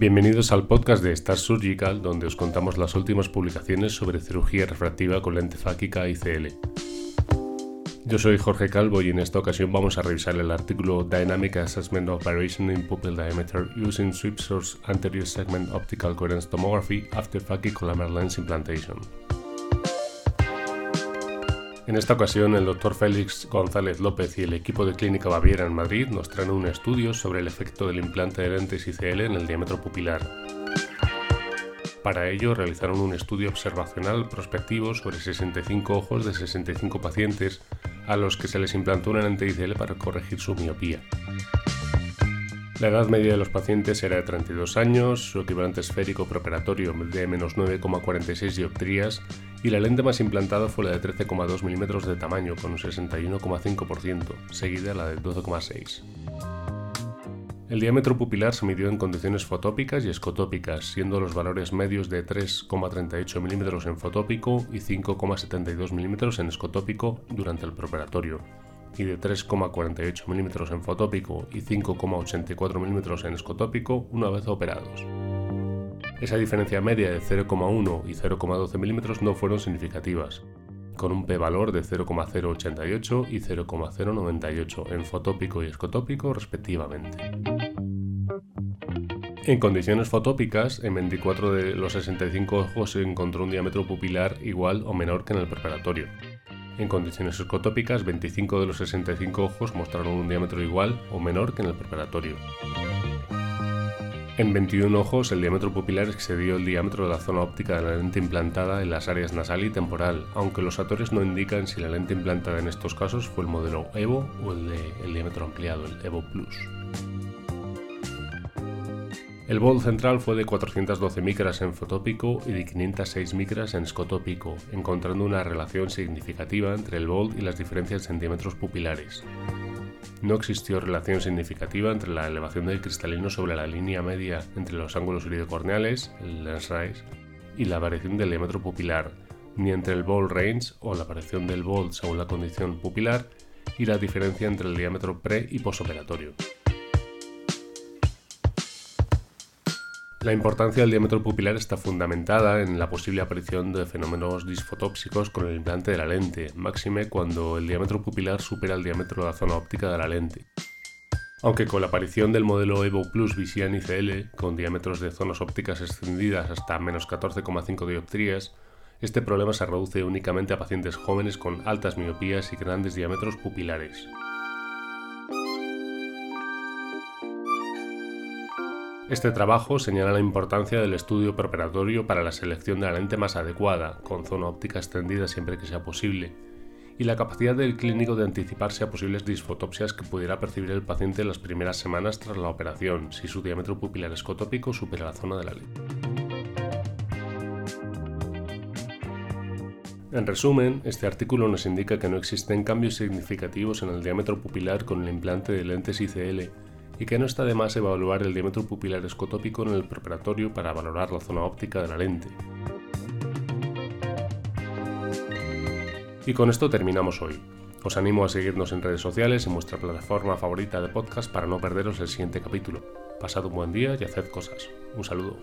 Bienvenidos al podcast de Star Surgical, donde os contamos las últimas publicaciones sobre cirugía refractiva con lente fáquica ICL. Yo soy Jorge Calvo y en esta ocasión vamos a revisar el artículo Dynamic Assessment of Variation in Pupil Diameter using Sweep Source Anterior Segment Optical Coherence Tomography after Phakic Collamer Lens Implantation. En esta ocasión, el doctor Félix González López y el equipo de Clínica Baviera en Madrid nos traen un estudio sobre el efecto del implante de lentes ICL en el diámetro pupilar. Para ello, realizaron un estudio observacional prospectivo sobre 65 ojos de 65 pacientes a los que se les implantó una lente ICL para corregir su miopía. La edad media de los pacientes era de 32 años, su equivalente esférico preoperatorio de menos 9,46 dioptrías y la lente más implantada fue la de 13,2 milímetros de tamaño con un 61,5%, seguida la de 12,6. El diámetro pupilar se midió en condiciones fotópicas y escotópicas, siendo los valores medios de 3,38 milímetros en fotópico y 5,72 milímetros en escotópico durante el preoperatorio y de 3,48 mm en fotópico y 5,84 mm en escotópico una vez operados. Esa diferencia media de 0,1 y 0,12 mm no fueron significativas, con un p-valor de 0,088 y 0,098 en fotópico y escotópico respectivamente. En condiciones fotópicas, en 24 de los 65 ojos se encontró un diámetro pupilar igual o menor que en el preparatorio, en condiciones escotópicas, 25 de los 65 ojos mostraron un diámetro igual o menor que en el preparatorio. En 21 ojos, el diámetro pupilar excedió el diámetro de la zona óptica de la lente implantada en las áreas nasal y temporal, aunque los autores no indican si la lente implantada en estos casos fue el modelo EVO o el de el diámetro ampliado, el EVO Plus. El bol central fue de 412 micras en fotópico y de 506 micras en escotópico, encontrando una relación significativa entre el bol y las diferencias en diámetros pupilares. No existió relación significativa entre la elevación del cristalino sobre la línea media entre los ángulos iridocorneales, lens rise, y la variación del diámetro pupilar, ni entre el ball range o la variación del ball según la condición pupilar y la diferencia entre el diámetro pre y posoperatorio. La importancia del diámetro pupilar está fundamentada en la posible aparición de fenómenos disfotópsicos con el implante de la lente, máxime cuando el diámetro pupilar supera el diámetro de la zona óptica de la lente. Aunque con la aparición del modelo Evo Plus Visian ICL, con diámetros de zonas ópticas extendidas hasta menos 14,5 dioptrías, este problema se reduce únicamente a pacientes jóvenes con altas miopías y grandes diámetros pupilares. Este trabajo señala la importancia del estudio preparatorio para la selección de la lente más adecuada, con zona óptica extendida siempre que sea posible, y la capacidad del clínico de anticiparse a posibles disfotopsias que pudiera percibir el paciente en las primeras semanas tras la operación, si su diámetro pupilar escotópico supera la zona de la lente. En resumen, este artículo nos indica que no existen cambios significativos en el diámetro pupilar con el implante de lentes ICL y que no está de más evaluar el diámetro pupilar escotópico en el preparatorio para valorar la zona óptica de la lente. Y con esto terminamos hoy. Os animo a seguirnos en redes sociales y vuestra plataforma favorita de podcast para no perderos el siguiente capítulo. Pasad un buen día y haced cosas. Un saludo.